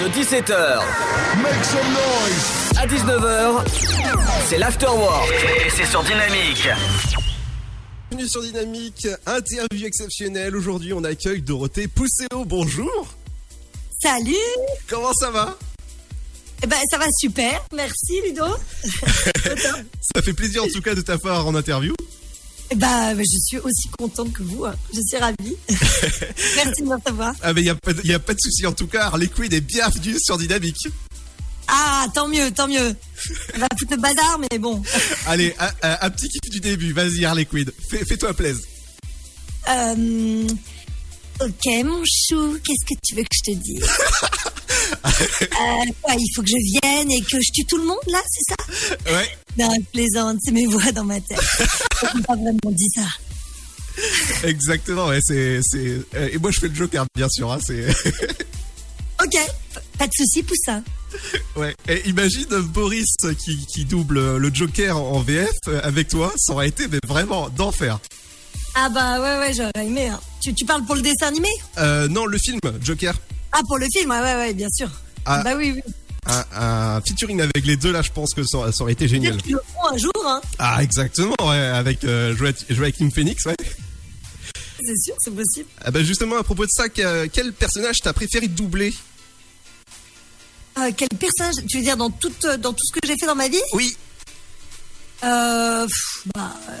De 17h Make some noise. à 19h, c'est l'afterwork. Et c'est sur Dynamique. Bienvenue sur Dynamique, interview exceptionnelle. Aujourd'hui, on accueille Dorothée Pousséo. Bonjour. Salut Comment ça va? Eh ben, Ça va super, merci Ludo. Ça fait plaisir en tout cas de t'avoir en interview. Ben, je suis aussi contente que vous, hein. je suis ravie. merci de me recevoir. Ah mais il n'y a, pas de- y a pas de souci en tout cas. Harley Quinn est bienvenue sur Dynamique. Ah, tant mieux, tant mieux. Ça va foutre le bazar, mais bon. Allez, un, un- un petit kiff du début. Vas-y Harley Quinn, Fais- fais-toi plaisir. Euh, ok, mon chou, qu'est-ce que tu veux que je te dise? Euh, quoi, Il faut que je vienne et que je tue tout le monde, là, c'est ça? Ouais, Non, je plaisante, c'est mes voix dans ma tête. Je pas vraiment dit ça. exactement. Ouais, c'est, c'est... euh, Et moi je fais le Joker bien sûr. Hein, c'est... Ok, pas de souci, poussin. ouais. Et imagine Boris qui, qui double le Joker en VF avec toi. Ça aurait été mais vraiment d'enfer. Ah bah ouais, ouais, j'aurais aimé. hein. Tu, tu parles pour le dessin animé? Euh, non, le film Joker. Ah, pour le film, ouais, ouais, ouais, bien sûr. Ah. Bah oui, oui. Un, un featuring avec les deux là, je pense que ça, ça aurait été génial. Le un jour, hein. Ah exactement, ouais, avec euh, Phoenix, ouais. C'est sûr, c'est possible. Ah bah justement à propos de ça, que- quel personnage t'as préféré doubler? Euh, quel personnage? Tu veux dire dans tout, euh, dans tout ce que j'ai fait dans ma vie? Oui. euh, pff, bah, euh,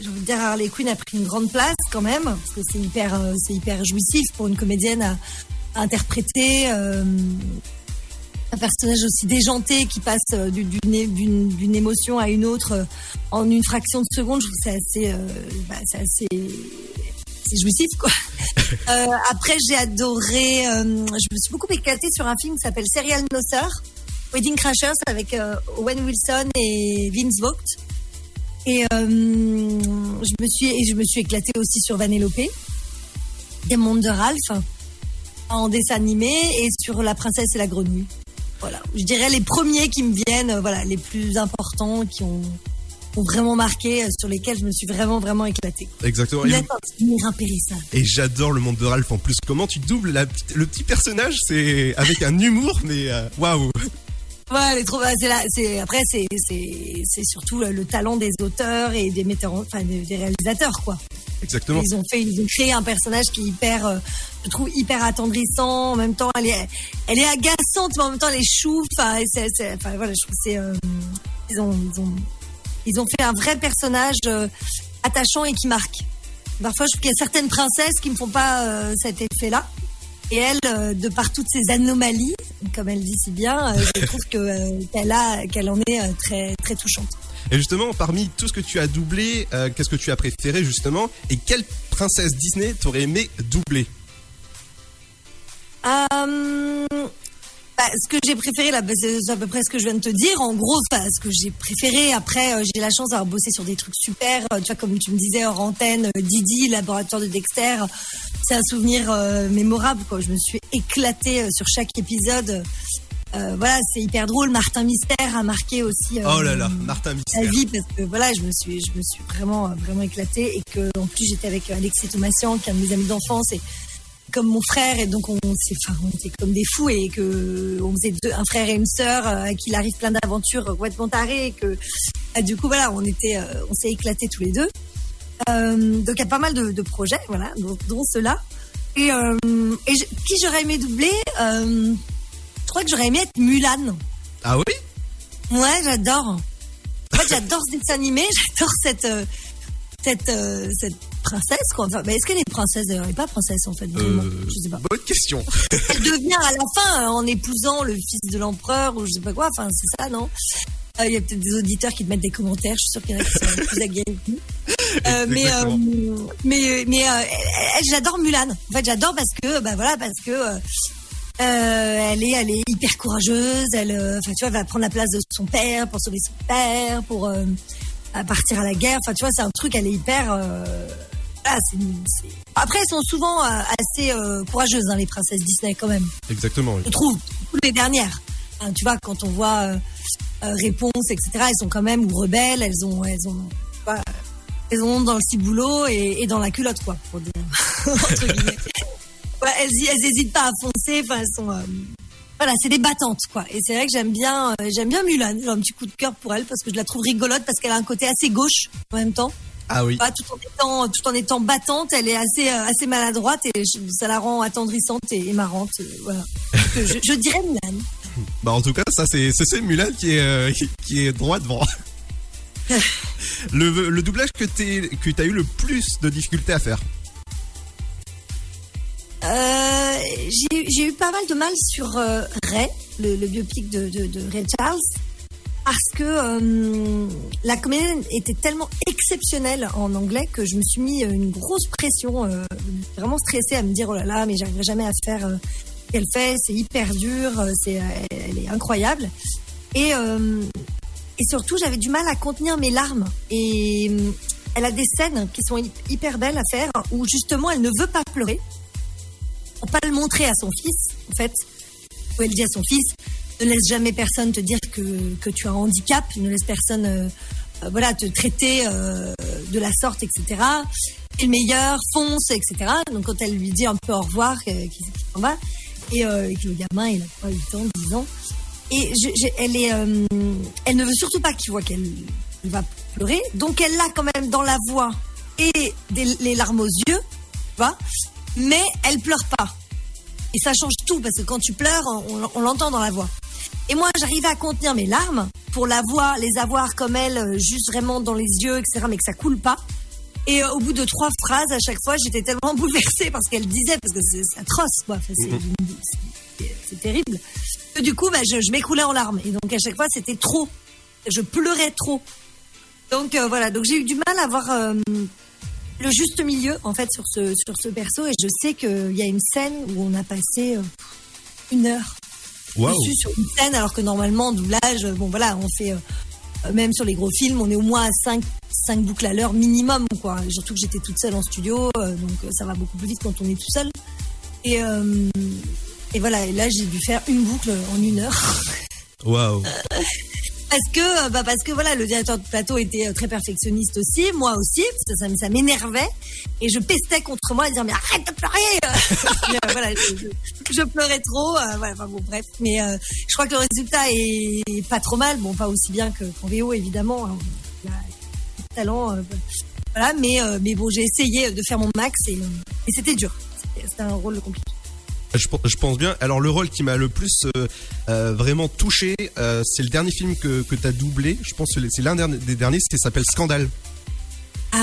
J'ai envie de dire Harley Quinn a pris une grande place quand même, parce que c'est hyper, c'est hyper jouissif pour une comédienne à, à interpréter. Euh, un personnage aussi déjanté qui passe euh, du- d'une émotion à une autre euh, en une fraction de seconde, je trouve que c'est assez, euh, bah, c'est assez c'est jouissif quoi. Euh, après j'ai adoré, euh, je me suis beaucoup éclatée sur un film qui s'appelle Serial No Sir, Wedding Crashers avec euh, Owen Wilson et Vince Vogt. Et euh, je me suis et je me suis éclatée aussi sur Vanellope, des mondes de Ralph en dessin animé et sur La princesse et la grenouille. Voilà, je dirais les premiers qui me viennent, euh, voilà, les plus importants qui ont, ont vraiment marqué, euh, sur lesquels je me suis vraiment vraiment éclatée. Exactement. Et, et j'adore le monde de Ralph en plus. Comment tu doubles la le petit personnage, c'est avec un humour, mais euh, waouh. Ouais, trop, c'est là, c'est après c'est c'est surtout le, le talent des auteurs et des metteurs, en- enfin des réalisateurs quoi. Exactement. Ils ont fait, ils ont créé un personnage qui est hyper, euh, je trouve hyper attendrissant. En même temps, elle est, elle est agaçante, mais en même temps, elle est chou. Enfin, voilà, je trouve c'est, euh, ils ont, ils ont, ils ont fait un vrai personnage euh, attachant et qui marque. Parfois, je trouve qu'il y a certaines princesses qui ne font pas euh, cet effet-là. Et elle, euh, de par toutes ces anomalies, comme elle dit si bien, je trouve que qu'elle a, qu'elle en est très, très touchante. Et justement, parmi tout ce que tu as doublé, euh, qu'est-ce que tu as préféré justement Et quelle princesse Disney t'aurais aimé doubler? Euh, bah, ce que j'ai préféré bah, c'est à peu près ce que je viens de te dire. En gros, enfin, ce que j'ai préféré. Après, euh, j'ai la chance d'avoir bossé sur des trucs super. Tu vois, comme tu me disais hors antenne, Didi, laboratoire de Dexter, c'est un souvenir mémorable. Quoi. Je me suis éclatée sur chaque épisode. Euh, voilà, c'est hyper drôle. Martin Mystère a marqué aussi. euh, Oh là là, Martin la Mystère. vie parce que voilà je me suis je me suis vraiment euh, vraiment éclatée et que en plus j'étais avec Alexis Thomasian qui est un de mes amis d'enfance et comme mon frère et donc on s'est enfin on était comme des fous et que on faisait deux, un frère et une sœur euh, à qui il arrive plein d'aventures euh, complètement tarées et que ah, du coup voilà on était euh, on s'est éclatés tous les deux Euh, donc il y a pas mal de, de projets voilà dont, dont ceux-là et, euh, et je- qui j'aurais aimé doubler crois que j'aurais aimé être Mulan Ah oui? Ouais, j'adore. En fait, j'adore ce dessin animé, j'adore cette, euh, cette, euh, cette princesse, quoi. Enfin, mais est-ce qu'elle est princesse d'ailleurs? Elle n'est pas princesse en fait, vraiment. Euh, Je sais pas. Bonne question. Elle devient à la fin en épousant le fils de l'empereur ou je sais pas quoi. Enfin, c'est ça, non? Euh, Il y a peut-être des auditeurs qui te mettent des commentaires. Je suis sûre qu'il y en a qui sont plus aguerris que nous. Euh, mais, euh, mais, mais j'adore Mulan. En fait, j'adore parce que, bah voilà, parce que euh, elle est, elle est hyper courageuse. Elle, euh, enfin, tu vois, va prendre la place de son père pour sauver son père, pour euh, partir à la guerre. Enfin, tu vois, c'est un truc. Elle est hyper. euh, ah, Après, elles sont souvent assez courageuses, hein, les princesses Disney, quand même. Exactement. oui. Je trouve, toutes les dernières. Hein, tu vois, quand on voit Réponse, etc., elles sont quand même ou rebelles. Elles ont, elles ont, elles ont dans le ciboulot et, et dans la culotte, quoi, pour dire. entre guillemets. Ouais, elles, y- elles hésitent pas à foncer. Enfin, elles sont. euh, voilà, c'est des battantes quoi. Et c'est vrai que j'aime bien, euh, j'aime bien Mulan. J'ai un petit coup de cœur pour elle parce que je la trouve rigolote parce qu'elle a un côté assez gauche en même temps. Ah oui. Tout en étant, tout en étant battante, elle est assez, euh, assez maladroite et je- ça la rend attendrissante et, et marrante. voilà. Je, je dirais Mulan. Bah en tout cas, ça c'est c'est Mulan qui est qui- est droit devant. le le doublage que que t'as eu le plus de difficultés à faire? Euh, j'ai eu pas mal de mal sur euh, Ray, le, le biopic de, de, de Ray Charles, parce que euh, la comédienne était tellement exceptionnelle en anglais que je me suis mis une grosse pression, euh, vraiment stressée à me dire oh là là, mais j'arriverai jamais à faire euh, ce qu'elle fait, c'est hyper dur, euh, c'est elle, est incroyable. Et euh, et surtout, j'avais du mal à contenir mes larmes. Et euh, elle a des scènes qui sont hy- hyper belles à faire où justement elle ne veut pas pleurer pas le montrer à son fils, en fait, elle dit à son fils, ne laisse jamais personne te dire que, que tu as un handicap, ne laisse personne euh, voilà, te traiter euh, de la sorte, etc. T'es le meilleur, fonce, etc. Donc quand elle lui dit un peu au revoir, euh, qu'il s'en va, et, et que le gamin, il a quoi, 8 ans, 10 ans, et elle, est, elle ne veut surtout pas qu'il voit qu'elle elle va pleurer, donc elle l'a quand même dans la voix et les larmes aux yeux, tu vois, mais elle pleure pas. Et ça change tout parce que quand tu pleures, on, on l'entend dans la voix. Et moi, j'arrivais à contenir mes larmes pour la voix, les avoir comme elle, euh, juste vraiment dans les yeux, etc., mais que ça coule pas. Et euh, au bout de trois phrases, à chaque fois, j'étais tellement bouleversée parce qu'elle disait, parce que c'est atroce, quoi. Enfin, c'est- terrible. Que du coup, bah, je, je m'écroulais en larmes. Et donc, à chaque fois, c'était trop. Je pleurais trop. Donc, euh, voilà. Donc, j'ai eu du mal à avoir euh, le juste milieu, en fait, sur ce, sur ce perso. Et je sais qu'il y a une scène où on a passé euh, une heure dessus sur une scène, alors que normalement, en doublage, bon voilà, on fait, euh, euh, même sur les gros films, on est au moins à 5, 5 boucles à l'heure minimum, quoi. Surtout que j'étais toute seule en studio, euh, donc ça va beaucoup plus vite quand on est tout seul. Et, euh, et voilà, et là, j'ai dû faire une boucle en une heure. Waouh. Parce que, euh, bah parce que voilà, le directeur de plateau était euh, très perfectionniste aussi, moi aussi, parce que ça, m'énervait. Et je pestais contre moi à dire, mais arrête de pleurer euh, Voilà, je, pleurais trop. voilà, bon, bref. Mais je crois que le résultat est pas trop mal. Bon, pas aussi bien que- qu'en VO, évidemment. hein. Il y a du talent. voilà, mais, mais bon, j'ai essayé de faire mon max et, et c'était dur. C'était un rôle compliqué. Je, pen- je pense bien. Alors le rôle qui m'a le plus euh, euh, vraiment touché, euh, c'est le dernier film que, que t'as doublé. Je pense que c'est l'un des derniers, qui s'appelle Scandale.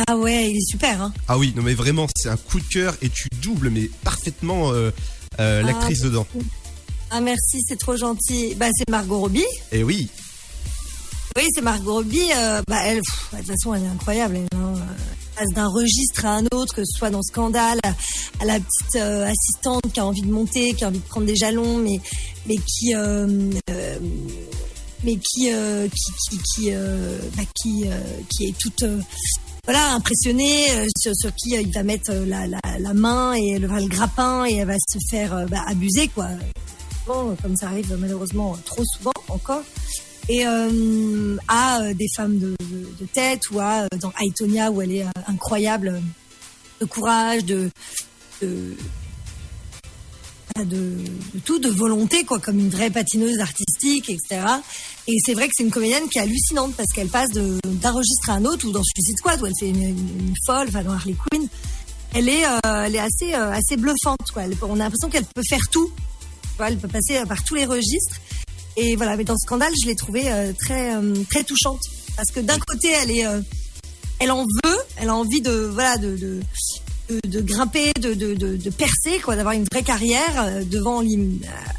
Ah ouais, il est super. Hein. Ah oui, non mais vraiment, c'est un coup de cœur et tu doubles mais parfaitement l'actrice Ah, dedans. Ah merci, c'est trop gentil. Bah c'est Margot Robbie. Et oui, Oui, c'est Margot Robbie. bah, elle, pff, de toute façon, elle est incroyable. Elle, hein, d'un registre à un autre, que ce soit dans Scandale, à, la petite euh, assistante qui a envie de monter, qui a envie de prendre des jalons, mais, mais qui, euh, euh, mais qui, qui, qui, bah, qui, qui est toute, voilà, impressionnée sur, qui il va mettre la, la, main et le, le grappin et elle va se faire bah, abuser, quoi. Comme ça arrive malheureusement trop souvent encore et euh, à euh, des femmes de, tête ou à euh, dans Aitonia où elle est incroyable de courage de de, tout de volonté quoi comme une vraie patineuse artistique etc et c'est vrai que c'est une comédienne qui est hallucinante parce qu'elle passe d'un registre à un autre ou dans Suicide Squad où elle fait une, folle enfin dans Harley Quinn. Elle est elle est assez assez bluffante quoi. On a l'impression qu'elle peut faire tout. Elle peut passer par tous les registres et voilà, mais dans Scandale, je l'ai trouvée euh, très euh, très touchante parce que d'un côté, elle est, euh, elle en veut, elle a envie de voilà de de, de, de grimper, de, de, percer, quoi, d'avoir une vraie carrière devant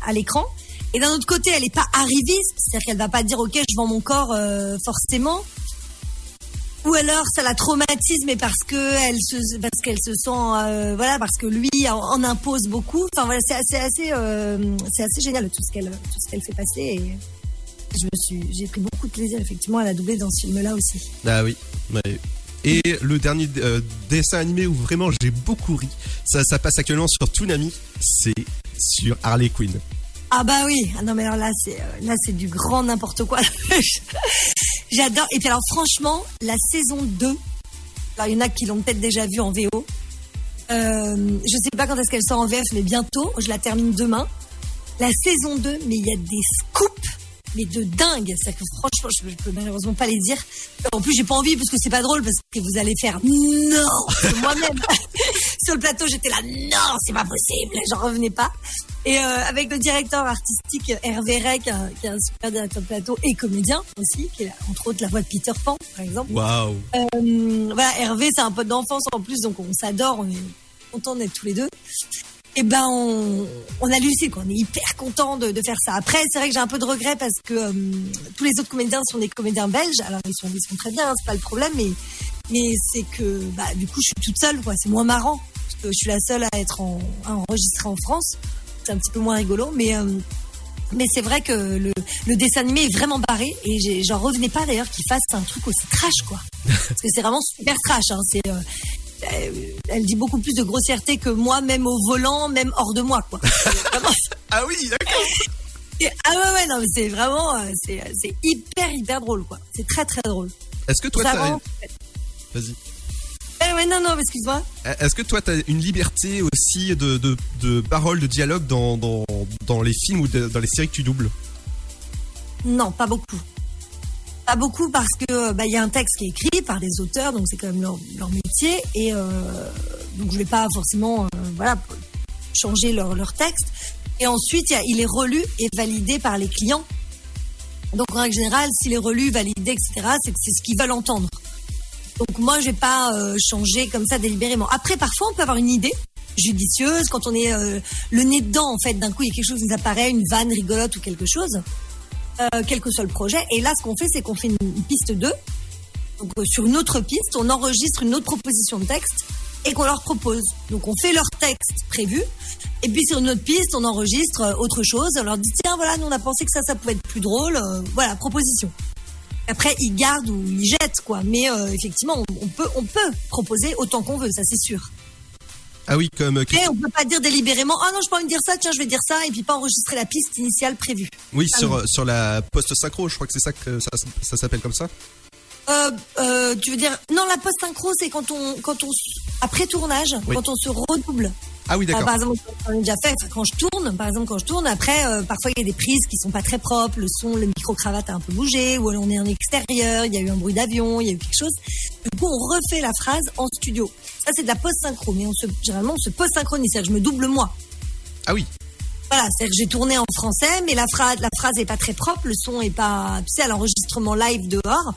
à l'écran. Et d'un autre côté, elle est pas arriviste, c'est-à-dire qu'elle va pas dire ok, je vends mon corps forcément. Ou alors ça la traumatise, mais parce que elle se, parce qu'elle se sent, euh, voilà, parce que lui en, impose beaucoup. Enfin voilà, c'est assez, euh, c'est assez génial tout ce qu'elle, tout ce qu'elle fait passer. Et je me suis, j'ai pris beaucoup de plaisir effectivement à la doubler dans ce film-là aussi. ah oui. ouais. Et le dernier euh, dessin animé où vraiment j'ai beaucoup ri, ça, ça passe actuellement sur Toonami, c'est sur Harley Quinn. Ah bah oui, ah non mais alors là c'est, euh, là c'est du grand n'importe quoi. J'adore. Et puis alors franchement, la saison 2, alors il y en a qui l'ont peut-être déjà vu en VO. Euh, je sais pas quand est-ce qu'elle sort en VF, mais bientôt. Je la termine demain. La saison 2, mais il y a des scoops mais de dingue. C'est que franchement, je, peux malheureusement pas les dire. En plus, j'ai pas envie parce que c'est pas drôle parce que vous allez faire non. Moi-même sur le plateau, j'étais là non, c'est pas possible. J'en revenais pas. Et euh, avec le directeur artistique Hervé Rey, qui, est un super directeur de plateau et comédien aussi, qui est entre autres la voix de Peter Pan, par exemple. Waouh. Euh, voilà, Hervé, c'est un pote d'enfance en plus, donc on s'adore, on est content d'être tous les deux eh ben on, on a lucé quoi. On est hyper content de, de, faire ça. Après, c'est vrai que j'ai un peu de regret parce que euh, tous les autres comédiens sont des comédiens belges. Alors ils sont, ils sont très bien, hein, c'est pas le problème, mais mais c'est que bah, du coup je suis toute seule quoi. C'est moins marrant parce que je suis la seule à être en, à enregistrée en France. C'est un petit peu moins rigolo, mais euh, mais c'est vrai que le, le, dessin animé est vraiment barré et j'en revenais pas d'ailleurs qu'il fasse un truc aussi trash quoi. Parce que c'est vraiment super trash. Hein. C'est euh, elle dit beaucoup plus de grossièreté que moi, même au volant, même hors de moi, quoi. ah oui, d'accord. Ah ouais, ouais, non, mais c'est vraiment, euh, c'est, c'est hyper, hyper drôle, quoi. C'est très, très drôle. Est-ce que toi, t'as... Vas-y. Ouais, non, non, excuse-moi. Euh, est-ce que toi, tu as une liberté aussi de, de, de parole, de dialogue dans, dans, dans les films ou dans les séries que tu doubles? Non, pas beaucoup pas beaucoup parce que bah, il y a un texte qui est écrit par des auteurs, donc c'est quand même leur, métier, et euh, donc je vais pas forcément euh, voilà changer leur, leur texte. Et ensuite, il est relu et validé par les clients. Donc en règle générale, s'il est relu, validé, etc., c'est que c'est ce qu'ils veulent entendre. Donc moi, je vais pas euh, changer comme ça délibérément. Après, parfois, on peut avoir une idée judicieuse quand on est euh, le nez dedans. En fait, d'un coup, il y a quelque chose qui nous apparaît, une vanne rigolote ou quelque chose. Euh, quel que soit le projet. Et là, ce qu'on fait, c'est qu'on fait une, piste 2. Donc, euh, sur une autre piste, on enregistre une autre proposition de texte et qu'on leur propose. Donc, on fait leur texte prévu. Et puis, sur une autre piste, on enregistre autre chose. On leur dit, tiens, voilà, nous, on a pensé que ça, ça pouvait être plus drôle. voilà, proposition. Après, ils gardent ou ils jettent, quoi. Mais effectivement, on, peut, on peut proposer autant qu'on veut, ça, c'est sûr. Ah oui, comme. Euh, Mais on peut pas dire délibérément, ah non, je peux pas me dire ça, tiens, je vais dire ça, et puis pas enregistrer la piste initiale prévue. Oui, ah sur, sur la post-synchro, je crois que c'est ça que ça, ça s'appelle comme ça. Euh, euh, tu veux dire non la post synchro c'est quand on quand on après tournage quand on se redouble ah oui, d'accord. par exemple, déjà fait, quand je tourne, par exemple, quand je tourne, après, euh, parfois il y a des prises qui sont pas très propres, le son, le micro-cravate a un peu bougé, ou on est en extérieur, il y a eu un bruit d'avion, il y a eu quelque chose. Du coup, on refait la phrase en studio. Ça, c'est de la post-synchro, mais on se, généralement, on se post-synchronise, c'est-à-dire je me double moi. Ah oui. Voilà, c'est-à-dire que j'ai tourné en français, mais la phrase, la phrase est pas très propre, le son est pas, tu sais, à l'enregistrement live dehors.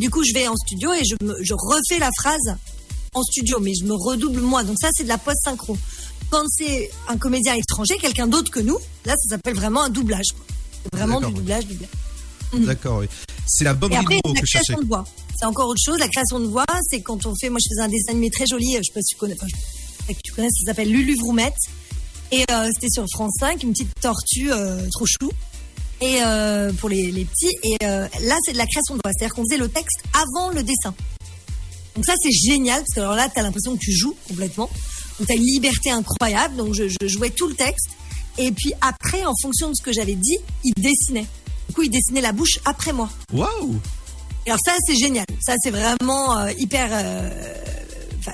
Du coup, je vais en studio et je, je refais la phrase en studio, mais je me redouble moi. Donc ça, c'est de la post-synchro. Quand c'est un comédien étranger, quelqu'un d'autre que nous, là, ça s'appelle vraiment un doublage. C'est vraiment du doublage, doublage. Mhm. D'accord, oui. C'est la bonne après, la création de voix. C'est encore autre chose. La création de voix, c'est quand on fait. Moi, je faisais un dessin animé très joli. Je sais pas si tu connais. Enfin, je, tu connais. Ça s'appelle Lulu Vroumette. Et euh, c'était sur France 5, une petite tortue euh, trop chou. Et euh, pour les, les, petits. Et là, c'est de la création de voix. C'est-à-dire qu'on faisait le texte avant le dessin. Donc ça, c'est génial parce que alors là, tu as l'impression que tu joues complètement. Donc, tu as une liberté incroyable. Donc, je, je, jouais tout le texte. Et puis après, en fonction de ce que j'avais dit, il dessinait. Du coup, il dessinait la bouche après moi. Waouh Alors ça, c'est génial. Ça, c'est vraiment euh, hyper... Euh,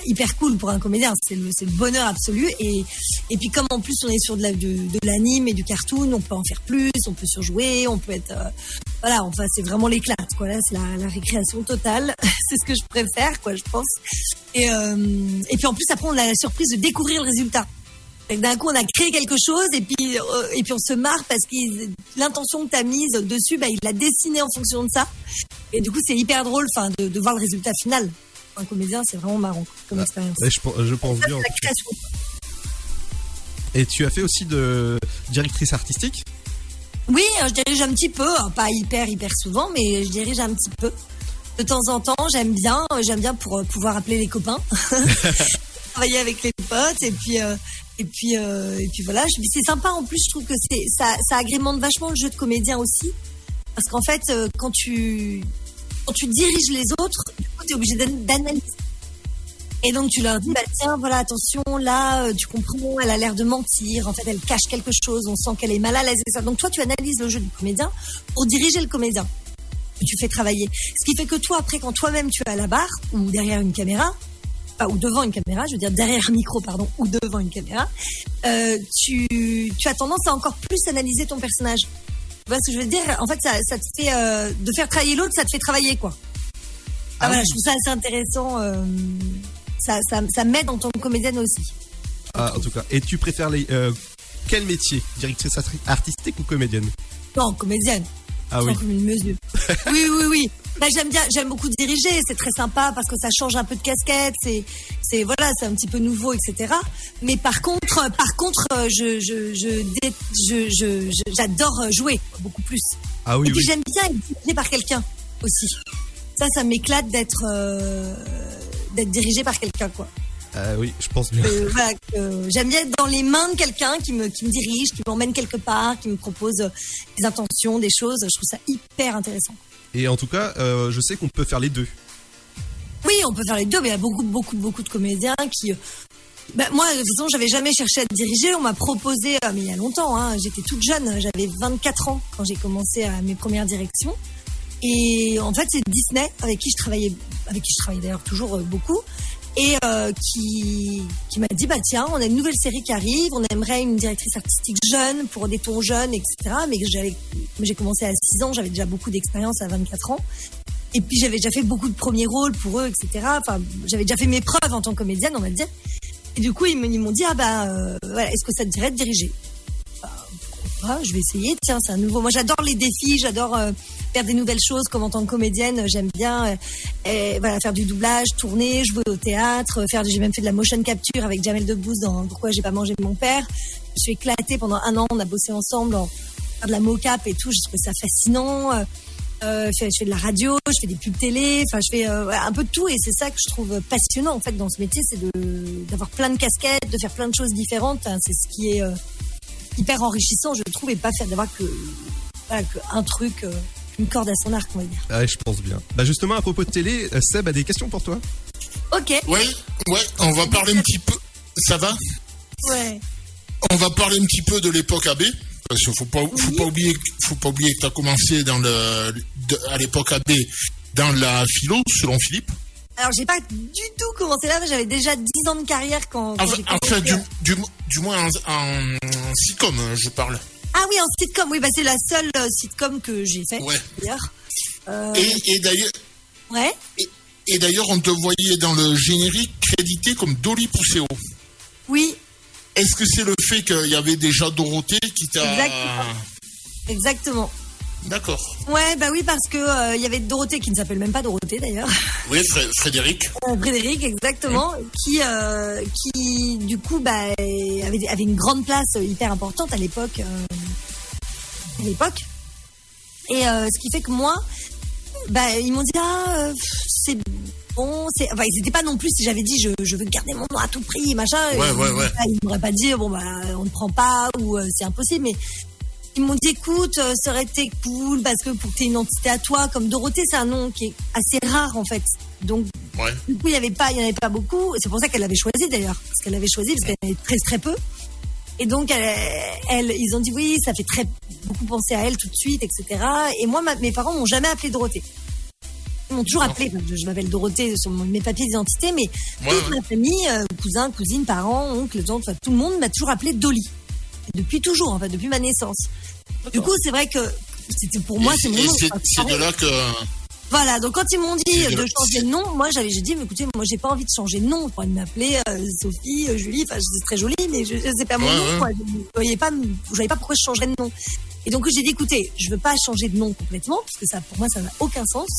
hyper cool pour un comédien. C'est le, le, bonheur absolu. Et, et puis comme en plus on est sur de, la, de, de l'anime et du cartoon, on peut en faire plus, on peut surjouer, on peut être... Euh, voilà, enfin c'est vraiment l'éclat. Quoi. Là, c'est la, la récréation totale. c'est ce que je préfère, quoi, je pense. Et, euh, et puis en plus, après, on a la surprise de découvrir le résultat. D'un coup, on a créé quelque chose et puis euh, et puis on se marre parce que l'intention que tu as mise dessus, bah, il l'a dessiné en fonction de ça. Et du coup, c'est hyper drôle, enfin, de, de voir le résultat final un comédien, c'est vraiment marrant comme ah, expérience. je, pense bien. Et tu as fait aussi de directrice artistique? Oui, euh, je dirige un petit peu, hein, pas hyper hyper souvent, mais je dirige un petit peu. De temps en temps, j'aime bien, euh, j'aime bien pour euh, pouvoir appeler les copains, travailler avec les potes, et puis et puis et puis voilà. C'est sympa en plus, je trouve que c'est ça, ça agrémente vachement le jeu de comédien aussi, parce qu'en fait, quand tu quand tu diriges les autres, du coup, es obligé d'analyser. Et donc, tu leur dis, bah, tiens, voilà, attention, là, euh, tu comprends, elle a l'air de mentir. En fait, elle cache quelque chose. On sent qu'elle est mal à l'aise. Donc, toi, tu analyses le jeu du comédien pour diriger le comédien. Tu fais travailler. Ce qui fait que toi, après, quand toi-même tu es à la barre ou derrière une caméra, ou devant une caméra, je veux dire derrière un micro, pardon, ou devant une caméra, euh, tu, tu as tendance à encore plus analyser ton personnage. Tu vois ce que je veux dire? En fait, ça, ça te fait euh, de faire travailler l'autre, ça te fait travailler quoi. Ah, Ah voilà, je trouve ça assez intéressant. euh, ça, ça, ça m'aide en tant que comédienne aussi. Ah, en tout cas. Et tu préfères les euh, quel métier? Directrice arti- artistique ou comédienne? Non, comédienne. Ah oui. Sans commune mesure. oui, oui, oui. Bah, j'aime bien, j'aime beaucoup diriger. C'est très sympa parce que ça change un peu de casquette. C'est, c'est voilà, c'est un petit peu nouveau, etc. Mais par contre, euh, par contre, euh, je, je, je, j'adore jouer beaucoup plus. Ah oui, Et puis oui. j'aime bien être dirigée par quelqu'un aussi. Ça, ça m'éclate d'être, euh, d'être dirigée par quelqu'un, quoi. Ah oui, je pense bien. Euh, voilà, j'aime bien être dans les mains de quelqu'un qui me, qui me dirige, qui m'emmène quelque part, qui me propose euh, des intentions, des choses. Je trouve ça hyper intéressant. Et en tout cas, euh, je sais qu'on peut faire les deux. Oui, on peut faire les deux, mais il y a beaucoup, beaucoup, beaucoup de comédiens qui. euh, ben, moi, de toute façon, j'avais jamais cherché à être dirigée. On m'a proposé, euh, mais il y a longtemps, hein, j'étais toute jeune, j'avais 24 ans quand j'ai commencé à mes premières directions. Et en fait, c'est Disney avec qui je travaillais, avec qui je travaille d'ailleurs toujours euh, beaucoup, et euh, qui, qui m'a dit bah tiens, on a une nouvelle série qui arrive, on aimerait une directrice artistique jeune pour des tons jeunes, etc. Mais j'avais, j'ai commencé à 6 ans, j'avais déjà beaucoup d'expérience à 24 ans. Et puis j'avais déjà fait beaucoup de premiers rôles pour eux, etc. Enfin, j'avais déjà fait mes preuves en tant que comédienne, on va dire. Et du coup, ils m'ont dit ah bah euh, voilà, est-ce que ça te dirait de diriger? Bah, pourquoi pas, Je vais essayer. Tiens, c'est un nouveau. Moi, j'adore les défis, j'adore euh, faire des nouvelles choses. Comme en tant que comédienne, j'aime bien euh, euh, voilà faire du doublage, tourner, jouer au théâtre, euh, faire. J'ai même fait de la motion capture avec Jamel Debbouze dans Pourquoi j'ai pas mangé mon père. Je suis éclatée pendant un an. On a bossé ensemble en faire de la mocap et tout. Je trouve ça fascinant. Euh, euh, je, fais, de la radio, je fais des pubs télé, enfin je fais euh, un peu de tout et c'est ça que je trouve passionnant en fait dans ce métier, c'est d'avoir plein de casquettes, de faire plein de choses différentes. Hein, c'est ce qui est euh, hyper enrichissant, je trouve, et pas faire d'avoir que voilà que un truc, euh, une corde à son arc, on va dire. Ah, je pense bien. Bah justement, à propos de télé, euh, Seb a des questions pour toi. Ok, Ouais, ouais, on va parler un petit peu. Ça va ouais, On va parler un petit peu de l'époque AB. Parce qu'il faut pas, faut pas oublier, faut pas oublier que tu as commencé dans le, de- à l'époque AB dans la philo, selon Philippe. Alors j'ai pas du tout commencé là, j'avais déjà 10 ans de carrière quand, quand enfin, commencé. du, du, du moins en, en sitcom, hein, je parle. Ah oui, en sitcom, oui, bah c'est la seule euh, sitcom que j'ai fait Ouais. d'ailleurs. Euh, Et, et d'ailleurs, ouais. et, et d'ailleurs, on te voyait dans le générique crédité comme Dolly Pousseau. Oui, Est-ce que c'est le fait qu'il y avait déjà Dorothée qui t'a. Exactement. exactement. D'accord. Ouais, bah oui, parce que euh, il y avait Dorothée qui ne s'appelle même pas Dorothée d'ailleurs. Oui, Fré- Frédéric. Euh, Frédéric, exactement, qui, euh, qui du coup bah, avait, avait une grande place hyper importante à l'époque. À l'époque. Et euh, ce qui fait que moi, bah, ils m'ont dit ah euh, c'est bon, c'est. Enfin, ils n'étaient pas non plus si j'avais dit je, je veux garder mon nom à tout prix, machin. Ouais, ils, ouais, ouais. Ils m'auraient pas dit bon bah on ne prend pas ou euh, c'est impossible, mais ils m'ont dit écoute, euh, ça aurait été cool parce que pour que tu aies une entité à toi, comme Dorothée, c'est un nom qui est assez rare en fait. Donc Ouais. du coup, il y avait pas, il y en avait pas beaucoup. C'est pour ça qu'elle l'avait choisi d'ailleurs, parce qu'elle l'avait choisi parce qu'elle avait très très peu. Et donc, elle, elle- ils ont dit oui, ça fait très beaucoup penser à elle tout de suite, etc. Et moi, ma- mes parents m'ont jamais appelé Dorothée. Ils m'ont toujours appelé. Je, m'appelle Dorothée sur mes papiers d'identité, mais Ouais, toute ouais. ma famille, euh, cousins, cousines, parents, oncles, tantes, enfin, tout le monde m'a toujours appelé Dolly. Depuis toujours, en fait, depuis ma naissance. Du coup, c'est vrai que c'était pour moi, c'est mon nom. c'est de là que. Voilà, donc quand ils m'ont dit de changer de nom, moi j'avais j'ai dit mais écoutez, moi j'ai pas envie de changer de nom, pour m'appeler euh, Sophie, euh, Julie, enfin c'est très joli mais je, c'est pas mon Ouais, nom quoi. Je voyais pas je voyais pas pourquoi je changerais de nom. Et donc j'ai dit écoutez, je veux pas changer de nom complètement parce que ça pour moi ça n'a aucun sens,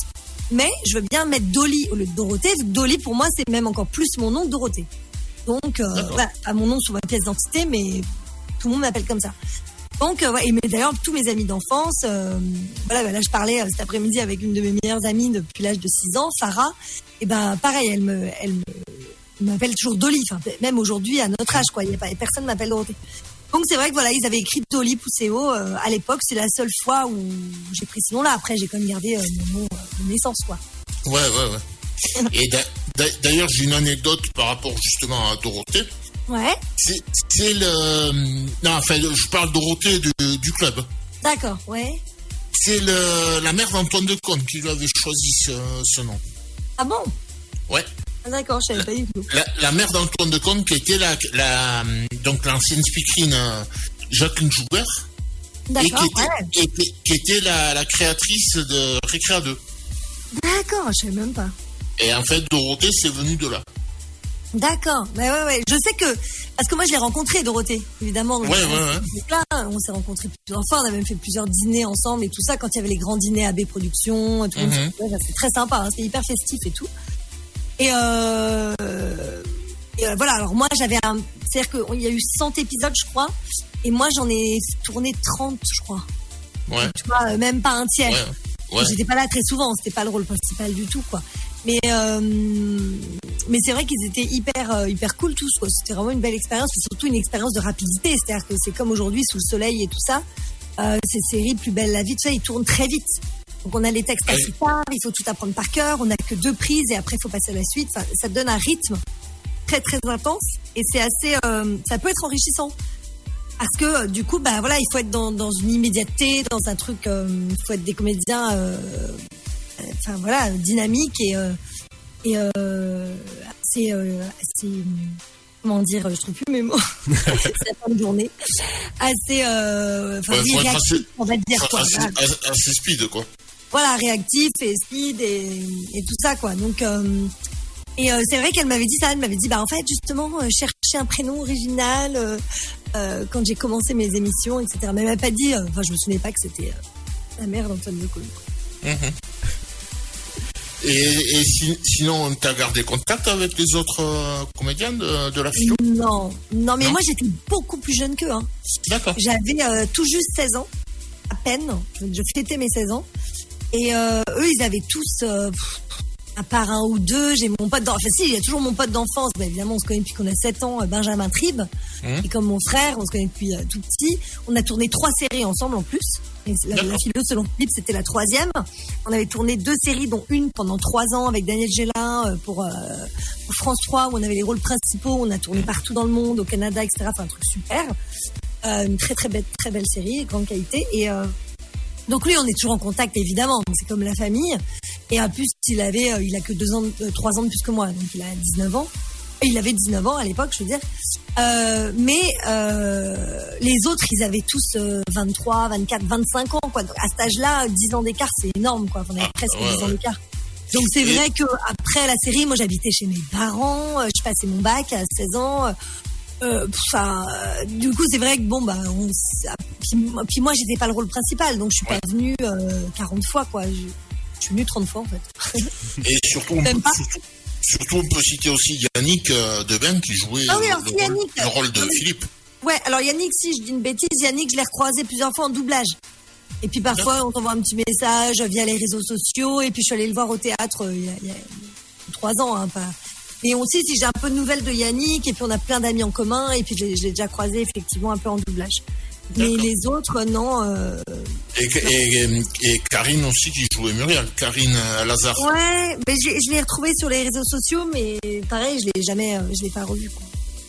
mais je veux bien mettre Dolly au lieu de Dorothée, Dolly pour moi c'est même encore plus mon nom que Dorothée. Donc euh, voilà, pas mon nom sur ma pièce d'identité mais tout le monde m'appelle comme ça. Donc, euh, et mais d'ailleurs, tous mes amis d'enfance, euh, voilà, bah, là, je parlais euh, cet après-midi avec une de mes meilleures amies depuis l'âge de 6 ans, Farah. Et ben, pareil, elle me, elle m'appelle toujours Dolly. Même aujourd'hui, à notre âge, quoi, il y a pas, personne m'appelle Dorothée. Donc, c'est vrai que voilà, ils avaient écrit Dolly Pousseau euh, à l'époque. C'est la seule fois où j'ai pris ce nom-là. Après, j'ai quand même gardé euh, mon nom euh, de naissance, quoi. Ouais, ouais, ouais. Et d'a- d'a- d'ailleurs, j'ai une anecdote par rapport justement à Dorothée. Ouais, C'est le. Non, enfin, je parle Dorothée du, du club. d'accord, ouais. C'est la mère d'Antoine de Caunes qui lui avait choisi ce, ce nom. Ah bon? Ouais. Ah, D'accord, je savais pas du tout. La, la mère d'Antoine de Caunes, qui était la, la donc l'ancienne speakerine euh, Jacqueline Joubert, et D'accord, qui était, ouais. était- qui était la, la créatrice de Récréa 2. D'accord, je savais même pas. Et en fait, Dorothée, c'est venu de là. D'accord. Mais ouais, ouais. Je sais que parce que moi je l'ai rencontré Dorothée, évidemment. Ouais, ouais, ouais. Là, on s'est rencontrés plusieurs fois. On a même fait plusieurs dîners ensemble et tout ça quand il y avait les grands dîners AB Productions. Tout bah, c'est très sympa. hein, C'était hyper festif et tout. Et, euh, et, euh, voilà. Alors moi j'avais un, c'est-à-dire qu'il y a eu 100 épisodes, je crois, et moi j'en ai tourné 30, je crois. Ouais, Tu vois, euh, même pas un tiers. ouais, ouais. J'étais pas là très souvent, c'était pas le rôle principal du tout, quoi. Mais euh, mais c'est vrai qu'ils étaient hyper euh, hyper cool tous. C'était vraiment une belle expérience, et surtout une expérience de rapidité. C'est-à-dire que c'est comme aujourd'hui sous le soleil et tout ça. Euh, ces séries plus belle la vie, tout ça, ils tournent très vite. Donc on a les textes assez tard, il faut tout apprendre par cœur, on a que deux prises et après il faut passer à la suite. Enfin, ça donne un rythme très très intense et c'est assez, euh, ça peut être enrichissant. Parce que euh, du coup, bah voilà, il faut être dans, dans une immédiateté, dans un truc, euh, il faut être des comédiens, enfin voilà, dynamiques et euh, et euh, assez, euh, assez, euh, comment dire, je trouve plus mes mots. c'est la fin de journée, assez, euh, enfin Ouais, réactif, assez- on va dire quoi. assez, Voilà assez- assez speed, quoi. voilà, réactif et speed et, et tout ça, quoi. Donc, euh, et euh, c'est vrai qu'elle m'avait dit ça, elle m'avait dit, bah en fait, justement, euh, chercher un prénom original euh, euh, quand j'ai commencé mes émissions, etc. Mais elle m'a pas dit, euh, enfin, je me souvenais pas que c'était euh, la mère d'Antoine de Caunes. Et, et si- sinon, tu as gardé contact avec les autres euh, comédiens de, de la philo Non, non, mais Non moi j'étais beaucoup plus jeune qu'eux. Hein. D'accord. J'avais euh, tout juste 16 ans, à peine. Je, je fêtais mes 16 ans. Et euh, eux, ils avaient tous, euh, à part un ou deux, j'ai mon pote d'enfance. Enfin, si, il y a toujours mon pote d'enfance. Bah, évidemment, on se connaît depuis qu'on a 7 ans, euh, Benjamin Tribe. Mhm. Et comme mon frère, on se connaît depuis euh, tout petit. On a tourné trois séries ensemble en plus. Et la, la philo selon Philippe, c'était la troisième. On avait tourné deux séries, dont une pendant trois ans avec Daniel Gélin euh, pour, euh, pour France 3, où on avait les rôles principaux. On a tourné partout dans le monde, au Canada, etc. Enfin, un truc super. Euh, une très très belle, très belle série, grande qualité. Et euh, donc lui, on est toujours en contact évidemment. C'est comme la famille. Et en plus, il avait, euh, il a que deux ans, euh, trois ans de plus que moi, donc il a 19 ans. Il avait 19 ans à l'époque, je veux dire. Euh, mais euh, les autres, ils avaient tous euh, 23, 24, 25 ans, quoi. Donc à cet âge-là, 10 ans d'écart, c'est énorme, quoi. On avait presque ouais, 10 ans d'écart. Donc c'est vrai que après la série, moi j'habitais chez mes parents, euh, je passais mon bac à 16 ans. Enfin, du coup, c'est vrai que bon, bah, on, ah, puis, moi, j'étais pas le rôle principal, donc je suis pas venue euh, 40 fois, quoi. Je suis venue 30 fois, en fait. Et surtout, on peut, surtout, surtout, on peut citer aussi Yannick euh, Debain qui jouait Ah oui, le, alors, le si, rôle, Yannick. le rôle de oui. Philippe. Ouais, alors Yannick, si je dis une bêtise, Yannick, je l'ai recroisé plusieurs fois en doublage. Et puis parfois, on t'envoie un petit message via les réseaux sociaux, et puis je suis allée le voir au théâtre euh, il y a, il y a trois ans, hein, pas. Et aussi, si j'ai un peu de nouvelles de Yannick, et puis on a plein d'amis en commun, et puis je l'ai déjà croisé effectivement un peu en doublage. Mais les autres, non. euh, Et, et, et Karine aussi qui jouait Muriel, Karine euh, Lazare. Ouais, mais je, je l'ai retrouvé sur les réseaux sociaux, mais pareil, je l'ai jamais, euh, je l'ai pas revu. Quoi.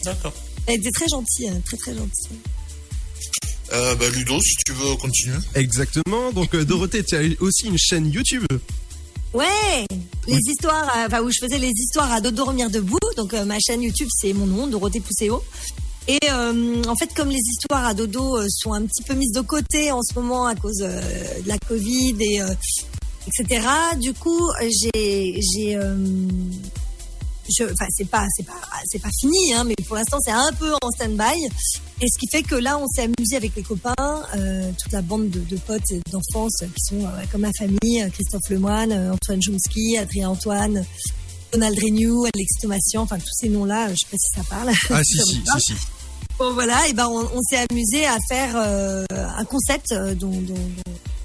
D'accord. Elle était très gentille, hein, très très gentille. Euh, bah, Ludo, si tu veux continuer. Exactement. Donc Dorothée, tu as aussi une chaîne YouTube. Ouais, les histoires, euh, enfin où je faisais les histoires à dos dormir debout. Donc euh, ma chaîne YouTube, c'est mon nom, Dorothée Pousséo. Et euh, en fait, comme les histoires à dodo euh, sont un petit peu mises de côté en ce moment à cause euh, de la Covid et euh, etc. Du coup, j'ai j'ai euh, je, enfin c'est pas c'est pas c'est pas fini hein, mais pour l'instant c'est un peu en stand-by et ce qui fait que là on s'est amusé avec les copains euh, toute la bande de, de potes d'enfance qui sont euh, comme ma famille Christophe Lemoine Antoine Chomsky Adrien Antoine Donald Renew Alex Thomasian enfin tous ces noms là je sais pas si ça parle Ah si si si si. Bon voilà, et ben on, s'est amusé à faire euh, un concept euh, dont,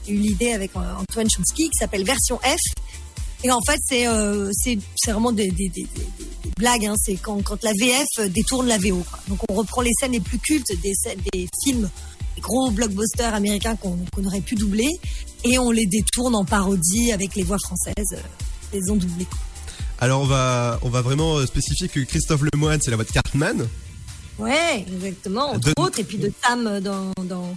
j'ai eu l'idée avec euh, Antoine Chomsky qui s'appelle Version F. Et en fait, c'est euh, vraiment des, blagues. Hein. C'est quand, quand la VF détourne la VO. Donc on reprend les scènes les plus cultes des, films, des gros blockbusters américains qu'on aurait pu doubler, et on les détourne en parodie avec les voix françaises. euh, les ont doublées. Alors on va on va vraiment spécifier que Christophe Lemoine, c'est la voix de Cartman. Ouais, exactement. Entre De- autres, et puis de Sam dans dans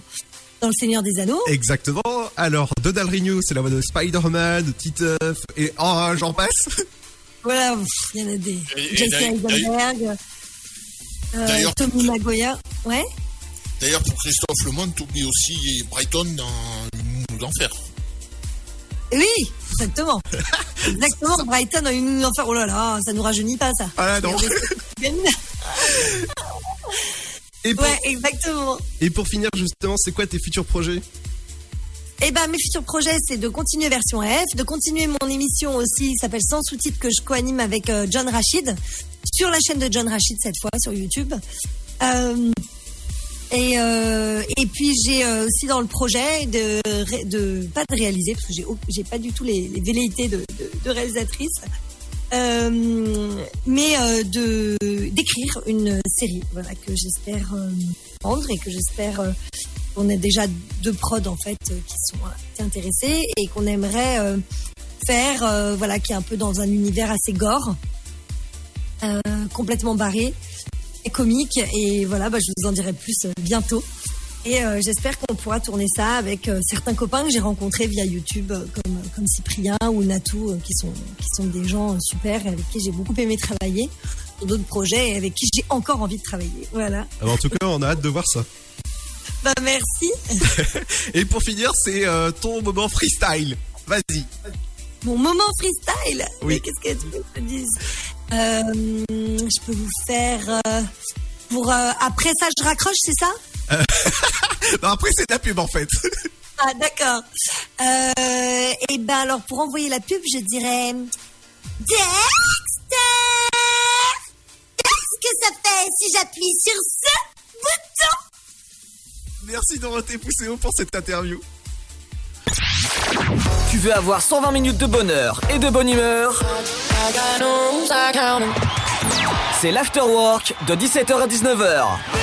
dans le Seigneur des Anneaux. Exactement. Alors Donald Renew, c'est la voix de Spider-Man, de Titeuf et oh j'en passe. Voilà, il y en a des. Et- et Jesse Eisenberg, euh, Tommy Maguire. Ouais. D'ailleurs, pour Christophe Lemond, t'oublies aussi Brighton dans Une d'enfer. Oui, exactement. exactement. Brighton a une nous enfer. Oh là là, ça nous rajeunit pas ça. Ah non. Et pour, Ouais, exactement. et pour finir, justement, c'est quoi tes futurs projets? Eh ben, mes futurs projets, c'est de continuer version F, de continuer mon émission aussi, qui s'appelle Sans sous-titres, que je co-anime avec euh, John Rachid, sur la chaîne de John Rachid cette fois, sur YouTube. Euh, et, euh, et puis j'ai aussi dans le projet de, de pas de réaliser parce que j'ai j'ai pas du tout les, les velléités de, de, de réalisatrice, mais de d'écrire une série, voilà que j'espère euh, vendre et que j'espère euh, on a déjà deux prods en fait euh, qui sont intéressés et qu'on aimerait faire, voilà, qui est un peu dans un univers assez gore, complètement barré et comique. Et voilà, bah, je vous en dirai plus bientôt. Et j'espère qu'on pourra tourner ça avec certains copains que j'ai rencontrés via YouTube, comme, comme Cyprien ou Natou, qui, sont, qui sont des gens super et avec qui j'ai beaucoup aimé travailler sur d'autres projets et avec qui j'ai encore envie de travailler. Voilà. Alors, En tout cas, on a hâte de voir ça. Bah merci. Et pour finir, c'est euh, ton moment freestyle. Vas-y. Mon moment freestyle. Oui. Qu'est-ce que tu veux que je te dise Euh, Je peux vous faire euh, pour après ça je raccroche, c'est ça? Non, après, c'est de la pub en fait. Ah d'accord. Et ben alors pour envoyer la pub, je dirais Dexter. Que ça fait si j'appuie sur ce bouton Merci Dorothée Pousséo pour cette interview. Tu veux avoir 120 minutes de bonheur et de bonne humeur? C'est l'afterwork de 17h à 19h.